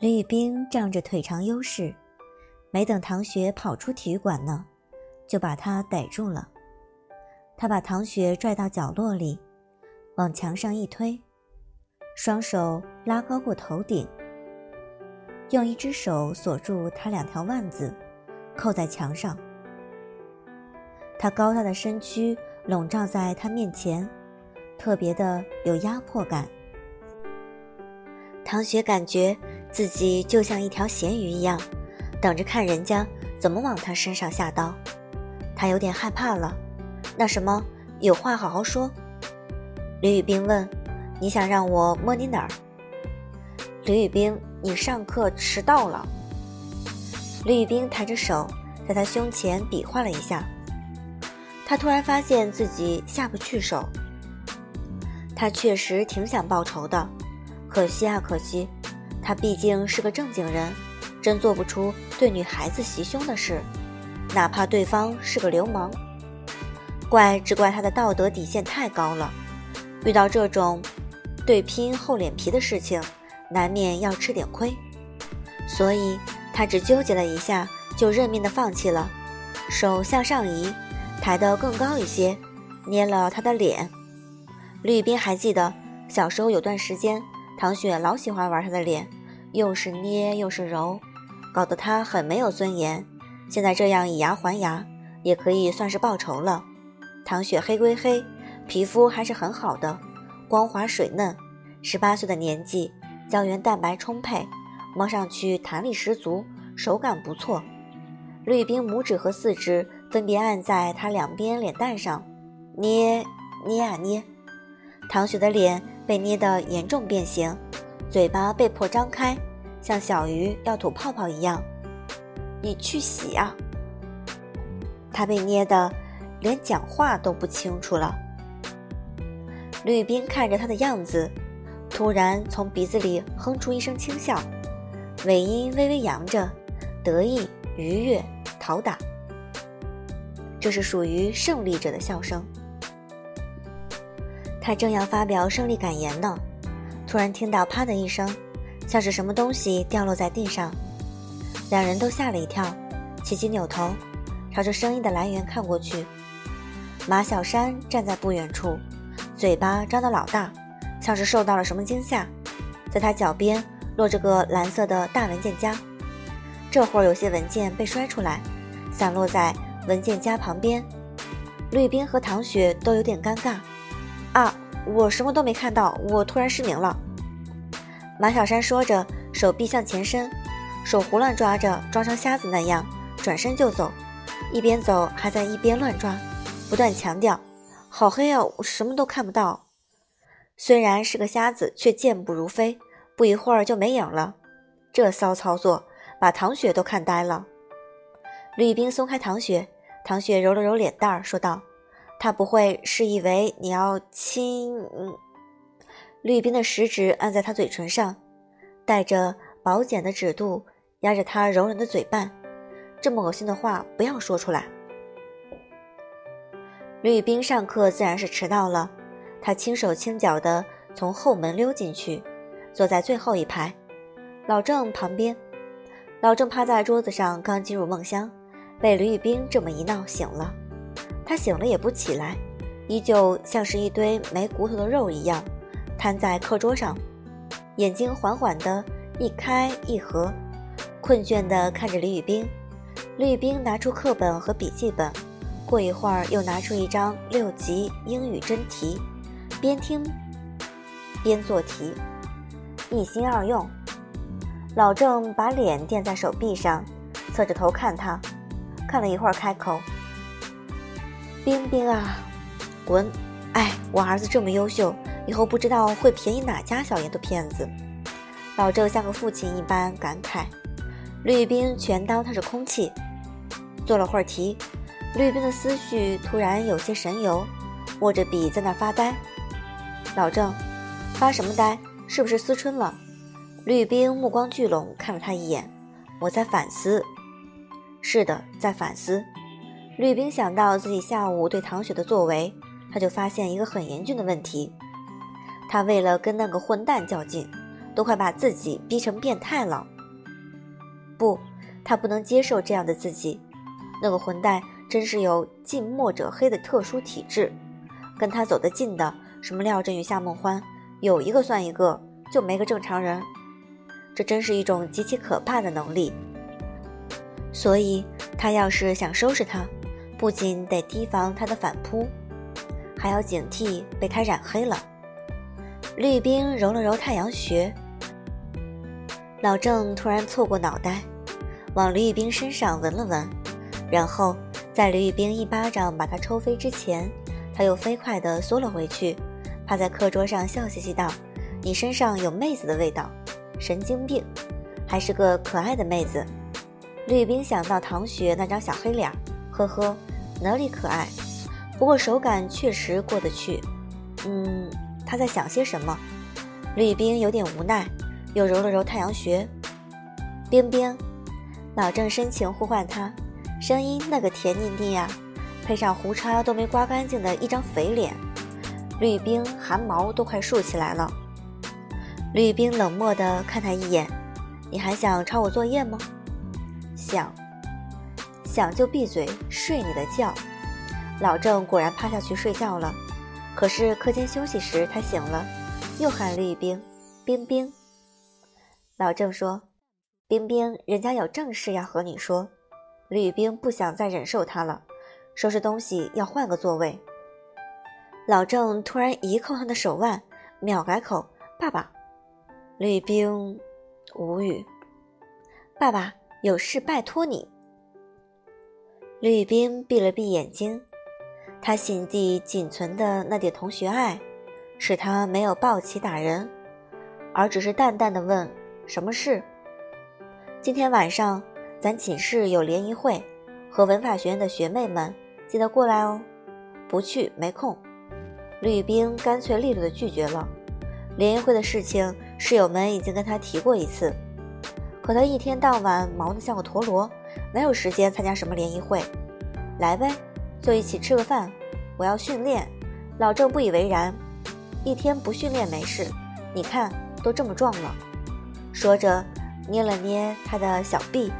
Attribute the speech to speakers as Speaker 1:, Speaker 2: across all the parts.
Speaker 1: 李宇冰仗着腿长优势，没等唐雪跑出体育馆呢，就把他逮住了。他把唐雪拽到角落里，往墙上一推，双手拉高过头顶，用一只手锁住他两条腕子，扣在墙上。他高大的身躯笼罩在他面前，特别的有压迫感。唐雪感觉自己就像一条咸鱼一样，等着看人家怎么往他身上下刀。他有点害怕了。那什么，有话好好说。李宇冰问：“你想让我摸你哪儿？”李宇冰：“你上课迟到了。”李宇冰抬着手在他胸前比划了一下。他突然发现自己下不去手。他确实挺想报仇的。可惜啊，可惜，他毕竟是个正经人，真做不出对女孩子袭胸的事，哪怕对方是个流氓。怪只怪他的道德底线太高了，遇到这种对拼厚脸皮的事情，难免要吃点亏。所以他只纠结了一下，就认命的放弃了，手向上移，抬得更高一些，捏了他的脸。绿冰还记得小时候有段时间。唐雪老喜欢玩他的脸，又是捏又是揉，搞得他很没有尊严。现在这样以牙还牙，也可以算是报仇了。唐雪黑归黑，皮肤还是很好的，光滑水嫩。十八岁的年纪，胶原蛋白充沛，摸上去弹力十足，手感不错。绿冰拇指和四指分别按在他两边脸蛋上，捏捏啊捏。唐雪的脸。被捏得严重变形，嘴巴被迫张开，像小鱼要吐泡泡一样。你去洗啊！他被捏得连讲话都不清楚了。吕冰看着他的样子，突然从鼻子里哼出一声轻笑，尾音微微扬着，得意、愉悦、讨打。这是属于胜利者的笑声。他正要发表胜利感言呢，突然听到“啪”的一声，像是什么东西掉落在地上，两人都吓了一跳，齐齐扭头，朝着声音的来源看过去。马小山站在不远处，嘴巴张得老大，像是受到了什么惊吓。在他脚边落着个蓝色的大文件夹，这会儿有些文件被摔出来，散落在文件夹旁边。绿冰和唐雪都有点尴尬。啊，我什么都没看到，我突然失明了。马小山说着，手臂向前伸，手胡乱抓着，装成瞎子那样，转身就走，一边走还在一边乱抓，不断强调：“好黑啊，我什么都看不到。”虽然是个瞎子，却健步如飞，不一会儿就没影了。这骚操作把唐雪都看呆了。吕冰松开唐雪，唐雪揉了揉脸蛋儿，说道。他不会是以为你要亲？绿冰的食指按在他嘴唇上，带着薄茧的指肚压着他柔软的嘴瓣。这么恶心的话不要说出来。绿冰上课自然是迟到了，他轻手轻脚的从后门溜进去，坐在最后一排，老郑旁边。老郑趴在桌子上，刚进入梦乡，被吕玉冰这么一闹醒了。他醒了也不起来，依旧像是一堆没骨头的肉一样，瘫在课桌上，眼睛缓缓地一开一合，困倦地看着李宇冰。李宇冰拿出课本和笔记本，过一会儿又拿出一张六级英语真题，边听边做题，一心二用。老郑把脸垫在手臂上，侧着头看他，看了一会儿，开口。冰冰啊，滚！哎，我儿子这么优秀，以后不知道会便宜哪家小丫头片子。老郑像个父亲一般感慨。绿冰全当他是空气。做了会儿题，绿冰的思绪突然有些神游，握着笔在那发呆。老郑，发什么呆？是不是思春了？绿冰目光聚拢，看了他一眼。我在反思。是的，在反思。吕冰想到自己下午对唐雪的作为，他就发现一个很严峻的问题：他为了跟那个混蛋较劲，都快把自己逼成变态了。不，他不能接受这样的自己。那个混蛋真是有近墨者黑的特殊体质，跟他走得近的，什么廖振宇、夏梦欢，有一个算一个，就没个正常人。这真是一种极其可怕的能力。所以，他要是想收拾他，不仅得提防他的反扑，还要警惕被他染黑了。绿冰揉了揉太阳穴，老郑突然凑过脑袋，往吕玉冰身上闻了闻，然后在吕玉冰一巴掌把他抽飞之前，他又飞快地缩了回去，趴在课桌上笑嘻嘻道：“你身上有妹子的味道，神经病，还是个可爱的妹子。”吕玉冰想到唐雪那张小黑脸，呵呵，哪里可爱？不过手感确实过得去，嗯。他在想些什么？吕冰有点无奈，又揉了揉太阳穴。冰冰，老郑深情呼唤他，声音那个甜腻腻呀，配上胡茬都没刮干净的一张肥脸，吕冰汗毛都快竖起来了。吕冰冷漠地看他一眼：“你还想抄我作业吗？”“想，想就闭嘴睡你的觉。”老郑果然趴下去睡觉了。可是课间休息时，他醒了，又喊绿冰，冰冰。老郑说：“冰冰，人家有正事要和你说。”吕冰不想再忍受他了，收拾东西要换个座位。老郑突然一扣他的手腕，秒改口：“爸爸。”吕冰无语：“爸爸有事拜托你。”吕冰闭了闭眼睛。他心底仅存的那点同学爱，使他没有抱起打人，而只是淡淡的问：“什么事？”今天晚上咱寝室有联谊会，和文法学院的学妹们，记得过来哦。不去，没空。吕冰干脆利落的拒绝了。联谊会的事情，室友们已经跟他提过一次，可他一天到晚忙得像个陀螺，哪有时间参加什么联谊会？来呗。就一起吃个饭，我要训练。老郑不以为然，一天不训练没事。你看都这么壮了。说着，捏了捏他的小臂。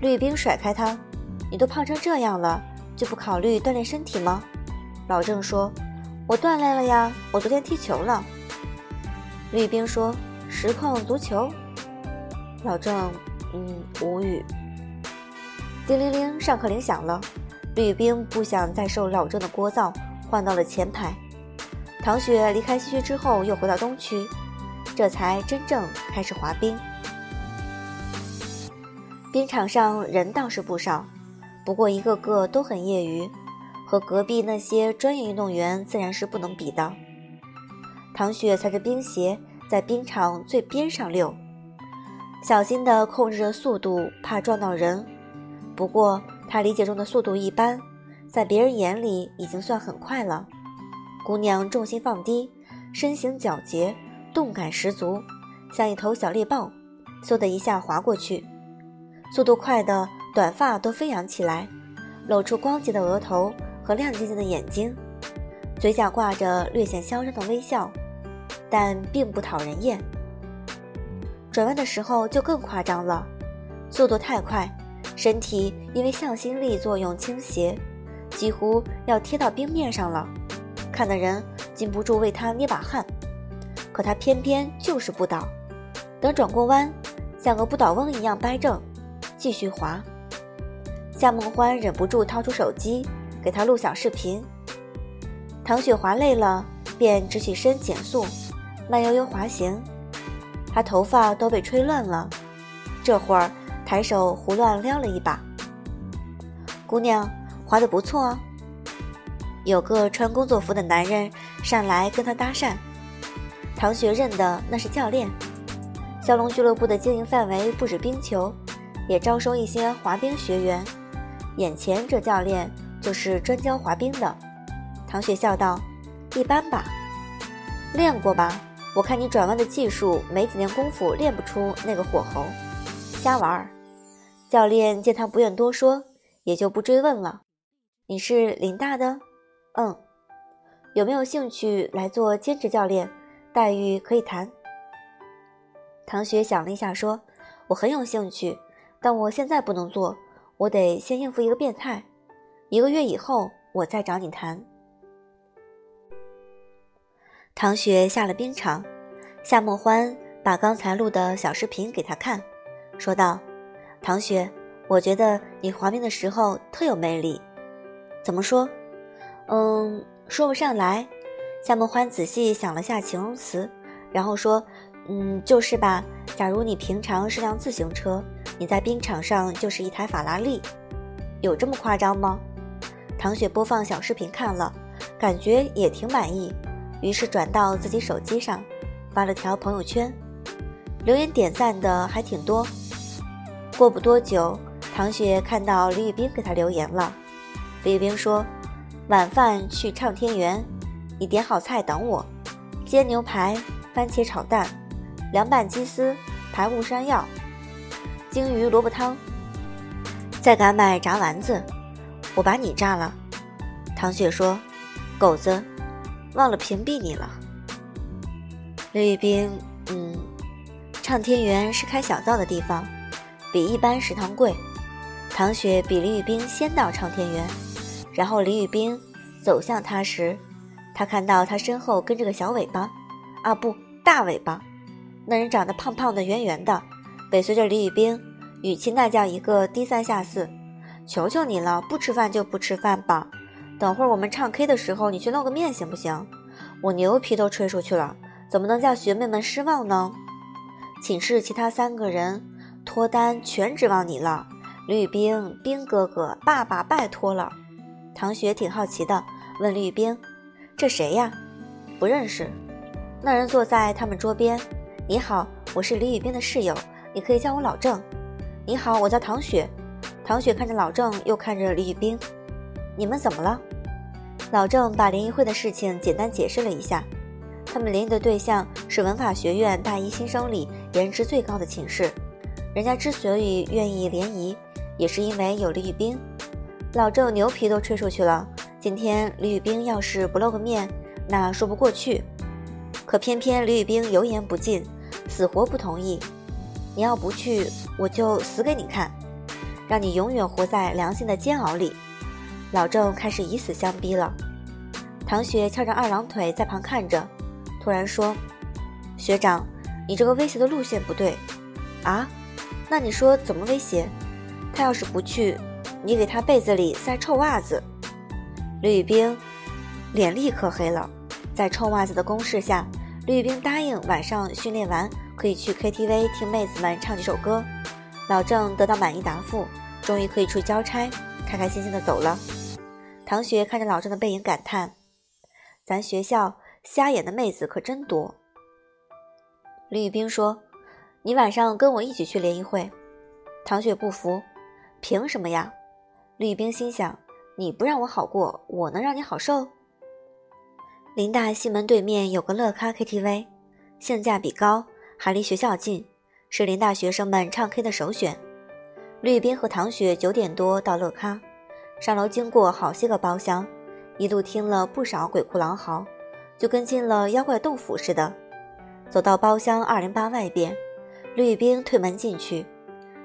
Speaker 1: 绿冰甩开他：“你都胖成这样了，就不考虑锻炼身体吗？”老郑说：“我锻炼了呀，我昨天踢球了。”绿冰说：“实况足球。”老郑，嗯，无语。叮铃铃，上课铃响了。吕冰不想再受老郑的聒噪，换到了前排。唐雪离开西区之后，又回到东区，这才真正开始滑冰。冰场上人倒是不少，不过一个个都很业余，和隔壁那些专业运动员自然是不能比的。唐雪踩着冰鞋在冰场最边上溜，小心地控制着速度，怕撞到人。不过。他理解中的速度一般，在别人眼里已经算很快了。姑娘重心放低，身形矫捷，动感十足，像一头小猎豹，嗖的一下滑过去。速度快的短发都飞扬起来，露出光洁的额头和亮晶晶的眼睛，嘴角挂着略显嚣张的微笑，但并不讨人厌。转弯的时候就更夸张了，速度太快。身体因为向心力作用倾斜，几乎要贴到冰面上了，看的人禁不住为他捏把汗。可他偏偏就是不倒，等转过弯，像个不倒翁一样掰正，继续滑。夏梦欢忍不住掏出手机给他录小视频。唐雪滑累了，便直起身减速，慢悠悠滑行。她头发都被吹乱了，这会儿。抬手胡乱撩了一把，姑娘滑得不错哦。有个穿工作服的男人上来跟她搭讪。唐雪认的那是教练。骁龙俱乐部的经营范围不止冰球，也招收一些滑冰学员。眼前这教练就是专教滑冰的。唐雪笑道：“一般吧，练过吧？我看你转弯的技术，没几年功夫练不出那个火候，瞎玩儿。”教练见他不愿多说，也就不追问了。你是林大的？嗯。有没有兴趣来做兼职教练？待遇可以谈。唐雪想了一下，说：“我很有兴趣，但我现在不能做，我得先应付一个变态。一个月以后，我再找你谈。”唐雪下了冰场，夏沫欢把刚才录的小视频给他看，说道：“唐雪，我觉得你滑冰的时候特有魅力。怎么说？嗯，说不上来。”夏梦欢仔细想了下形容词，然后说：“嗯，就是吧。假如你平常是辆自行车，你在冰场上就是一台法拉利，有这么夸张吗？”唐雪播放小视频看了，感觉也挺满意。于是转到自己手机上，发了条朋友圈，留言点赞的还挺多。过不多久，唐雪看到李宇冰给她留言了。李宇冰说：“晚饭去畅天园，你点好菜等我，煎牛排、番茄炒蛋、凉拌鸡丝、排骨山药、鲸鱼萝卜汤，再敢买炸丸子，我把你炸了。”唐雪说：“狗子。”忘了屏蔽你了，李宇冰。嗯，畅天园是开小灶的地方，比一般食堂贵。唐雪比李宇冰先到畅天园，然后李宇冰走向他时，他看到他身后跟着个小尾巴，啊不，大尾巴。那人长得胖胖的、圆圆的，尾随着李宇冰，语气那叫一个低三下四。求求你了，不吃饭就不吃饭吧。等会儿我们唱 K 的时候，你去露个面行不行？我牛皮都吹出去了，怎么能叫学妹们失望呢？寝室其他三个人脱单全指望你了，吕宇冰，冰哥哥，爸爸拜托了。唐雪挺好奇的，问吕宇冰：“这谁呀？”不认识。那人坐在他们桌边。你好，我是李宇冰的室友，你可以叫我老郑。你好，我叫唐雪。唐雪看着老郑，又看着李宇冰。你们怎么了？老郑把联谊会的事情简单解释了一下。他们联谊的对象是文法学院大一新生里颜值最高的寝室。人家之所以愿意联谊，也是因为有李宇冰。老郑牛皮都吹出去了。今天李宇冰要是不露个面，那说不过去。可偏偏李宇冰油盐不进，死活不同意。你要不去，我就死给你看，让你永远活在良心的煎熬里。老郑开始以死相逼了，唐雪翘着二郎腿在旁看着，突然说：“学长，你这个威胁的路线不对啊！那你说怎么威胁？他要是不去，你给他被子里塞臭袜子。”吕宇冰脸立刻黑了，在臭袜子的攻势下，吕宇冰答应晚上训练完可以去 KTV 听妹子们唱几首歌。老郑得到满意答复，终于可以出去交差，开开心心的走了。唐雪看着老郑的背影，感叹：“咱学校瞎眼的妹子可真多。”李宇冰说：“你晚上跟我一起去联谊会。”唐雪不服：“凭什么呀？”李冰心想：“你不让我好过，我能让你好受？”林大西门对面有个乐咖 KTV，性价比高，还离学校近，是林大学生们唱 K 的首选。李冰和唐雪九点多到乐咖。上楼经过好些个包厢，一路听了不少鬼哭狼嚎，就跟进了妖怪洞府似的。走到包厢二零八外边，李宇冰推门进去，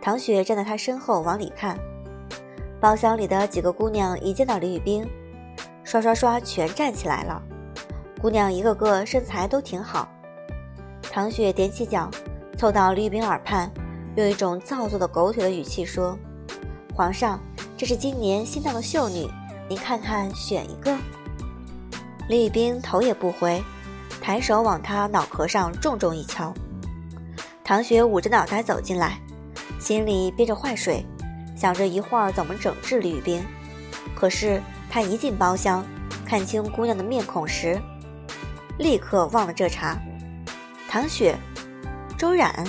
Speaker 1: 唐雪站在他身后往里看。包厢里的几个姑娘一见到李宇冰，刷刷刷全站起来了。姑娘一个个身材都挺好。唐雪踮起脚，凑到李宇冰耳畔，用一种造作的狗腿的语气说：“皇上。”这是今年新到的秀女，您看看选一个。李宇冰头也不回，抬手往他脑壳上重重一敲。唐雪捂着脑袋走进来，心里憋着坏水，想着一会儿怎么整治李宇冰。可是他一进包厢，看清姑娘的面孔时，立刻忘了这茬。唐雪，周冉，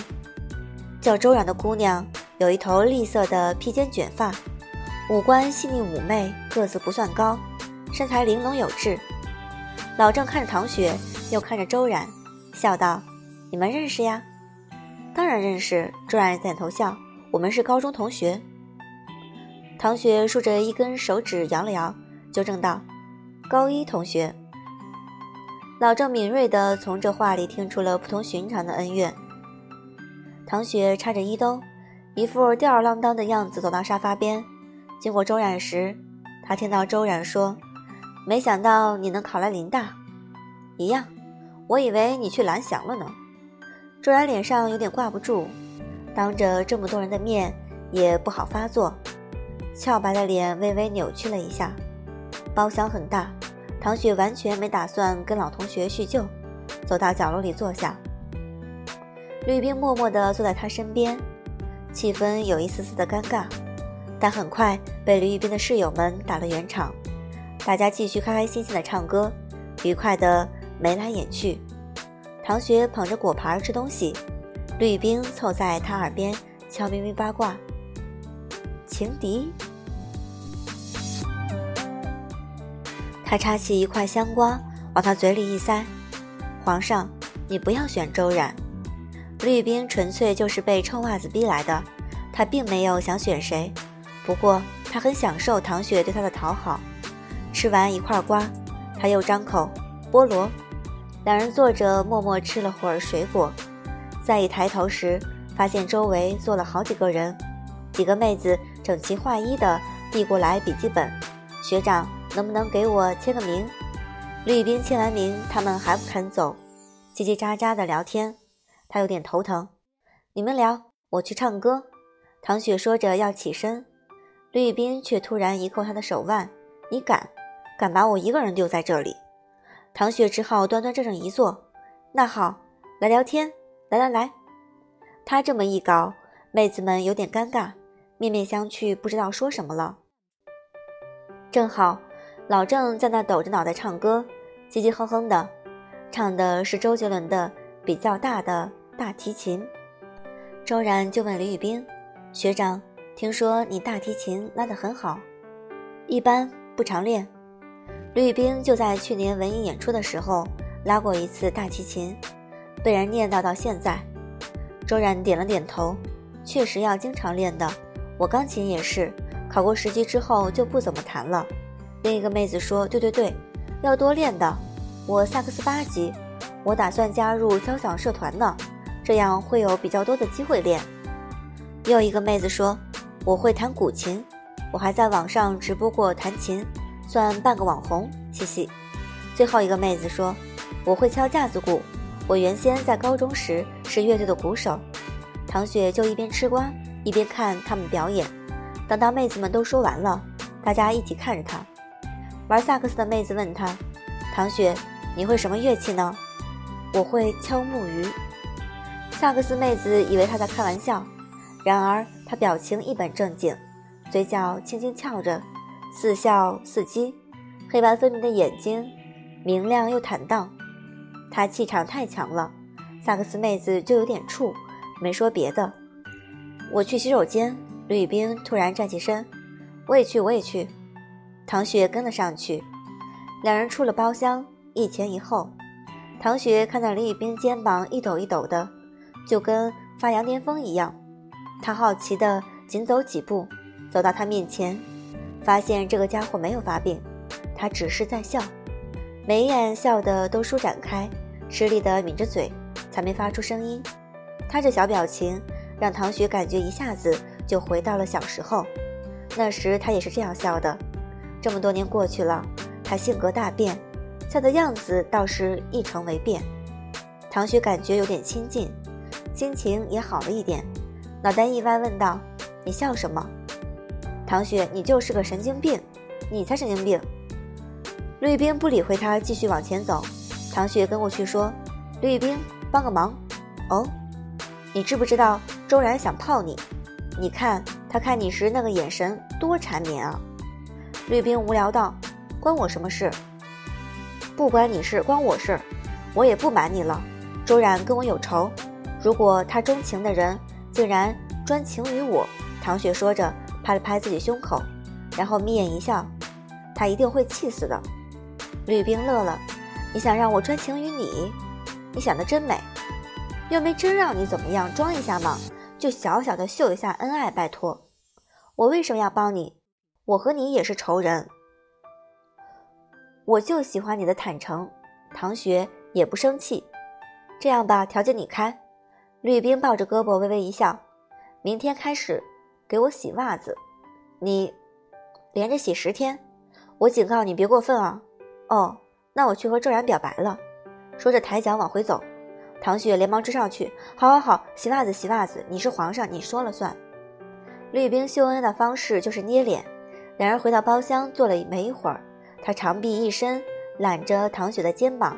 Speaker 1: 叫周冉的姑娘有一头栗色的披肩卷发。五官细腻妩媚，个子不算高，身材玲珑有致。老郑看着唐雪，又看着周冉，笑道：“你们认识呀？”“当然认识。”周冉点头笑：“我们是高中同学。”唐雪竖着一根手指摇了摇，纠正道：“高一同学。”老郑敏锐地从这话里听出了不同寻常的恩怨。唐雪插着衣兜，一副吊儿郎当的样子走到沙发边，经过周冉时，她听到周冉说：“没想到你能考来林大，一样，我以为你去蓝翔了呢。”周然脸上有点挂不住，当着这么多人的面也不好发作，俏白的脸微微扭曲了一下。包厢很大，唐雪完全没打算跟老同学叙旧，走到角落里坐下。吕冰默默地坐在他身边，气氛有一丝丝的尴尬，但很快被吕冰的室友们打了圆场。大家继续开开心心地唱歌，愉快的眉来眼去。唐雪捧着果盘吃东西，吕冰凑在他耳边悄咪咪八卦。情敌。他插起一块香瓜，往他嘴里一塞。皇上，你不要选周冉。吕冰纯粹就是被臭袜子逼来的，他并没有想选谁。不过他很享受唐雪对他的讨好。吃完一块瓜，他又张口菠萝。两人坐着默默吃了会儿水果，再一抬头时，发现周围坐了好几个人，几个妹子整齐划一的递过来笔记本。学长。能不能给我签个名？吕冰签完名，他们还不肯走，叽叽喳喳的聊天。他有点头疼。你们聊，我去唱歌。唐雪说着要起身，吕冰却突然一扣他的手腕：“你敢？敢把我一个人丢在这里？”唐雪只好端端正正一坐。那好，来聊天。来来来。他这么一搞，妹子们有点尴尬，面面相觑，不知道说什么了。正好。老郑在那抖着脑袋唱歌，唧唧哼哼的，唱的是周杰伦的比较大的大提琴。周然就问李宇冰：“学长，听说你大提琴拉得很好，一般不常练。”吕冰就在去年文艺演出的时候拉过一次大提琴，被人念叨到现在。周然点了点头，确实要经常练的。我钢琴也是，考过十级之后就不怎么弹了。另一个妹子说：“对对对，要多练的。我萨克斯八级，我打算加入交响社团呢，这样会有比较多的机会练。”又一个妹子说：“我会弹古琴，我还在网上直播过弹琴，算半个网红。”嘻嘻。最后一个妹子说：“我会敲架子鼓，我原先在高中时是乐队的鼓手。”唐雪就一边吃瓜一边看他们表演，等到妹子们都说完了，大家一起看着她。玩萨克斯的妹子问他：“唐雪，你会什么乐器呢？”“我会敲木鱼。”萨克斯妹子以为他在开玩笑，然而他表情一本正经，嘴角轻轻翘着，似笑似讥，黑白分明的眼睛明亮又坦荡。他气场太强了，萨克斯妹子就有点怵，没说别的。我去洗手间。吕宇冰突然站起身：“我也去，我也去。”唐雪跟了上去，两人出了包厢，一前一后。唐雪看到李宇冰肩膀一抖一抖的，就跟发羊癫疯一样。她好奇的紧走几步，走到他面前，发现这个家伙没有发病，他只是在笑，眉眼笑得都舒展开，吃力的抿着嘴，才没发出声音。他这小表情让唐雪感觉一下子就回到了小时候，那时他也是这样笑的。这么多年过去了，他性格大变，笑的样子倒是一成为变。唐雪感觉有点亲近，心情也好了一点，脑袋一歪问道：“你笑什么？”唐雪：“你就是个神经病，你才神经病。”绿冰不理会他，继续往前走。唐雪跟过去说：“绿冰，帮个忙。”哦，你知不知道周然想泡你？你看他看你时那个眼神多缠绵啊！绿冰无聊道：“关我什么事？不关你事，关我事。我也不瞒你了，周然跟我有仇。如果他钟情的人竟然专情于我，唐雪说着，拍了拍自己胸口，然后眯眼一笑，他一定会气死的。”绿冰乐了：“你想让我专情于你？你想的真美，又没真让你怎么样，装一下嘛，就小小的秀一下恩爱，拜托。我为什么要帮你？”我和你也是仇人，我就喜欢你的坦诚。唐雪也不生气。这样吧，条件你开。绿冰抱着胳膊微微一笑：“明天开始给我洗袜子，你连着洗十天。我警告你别过分啊！哦，那我去和周然表白了。”说着抬脚往回走。唐雪连忙追上去：“好好好，洗袜子洗袜子，你是皇上，你说了算。”绿冰秀恩爱的方式就是捏脸。两人回到包厢，坐了没一会儿，他长臂一伸，揽着唐雪的肩膀，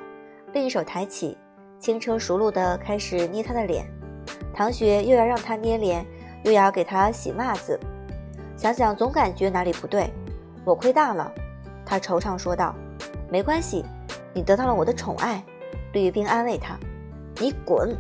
Speaker 1: 另一手抬起，轻车熟路的开始捏她的脸。唐雪又要让他捏脸，又要给他洗袜子，想想总感觉哪里不对。我亏大了，他惆怅说道：“没关系，你得到了我的宠爱。”绿冰安慰他：“你滚。”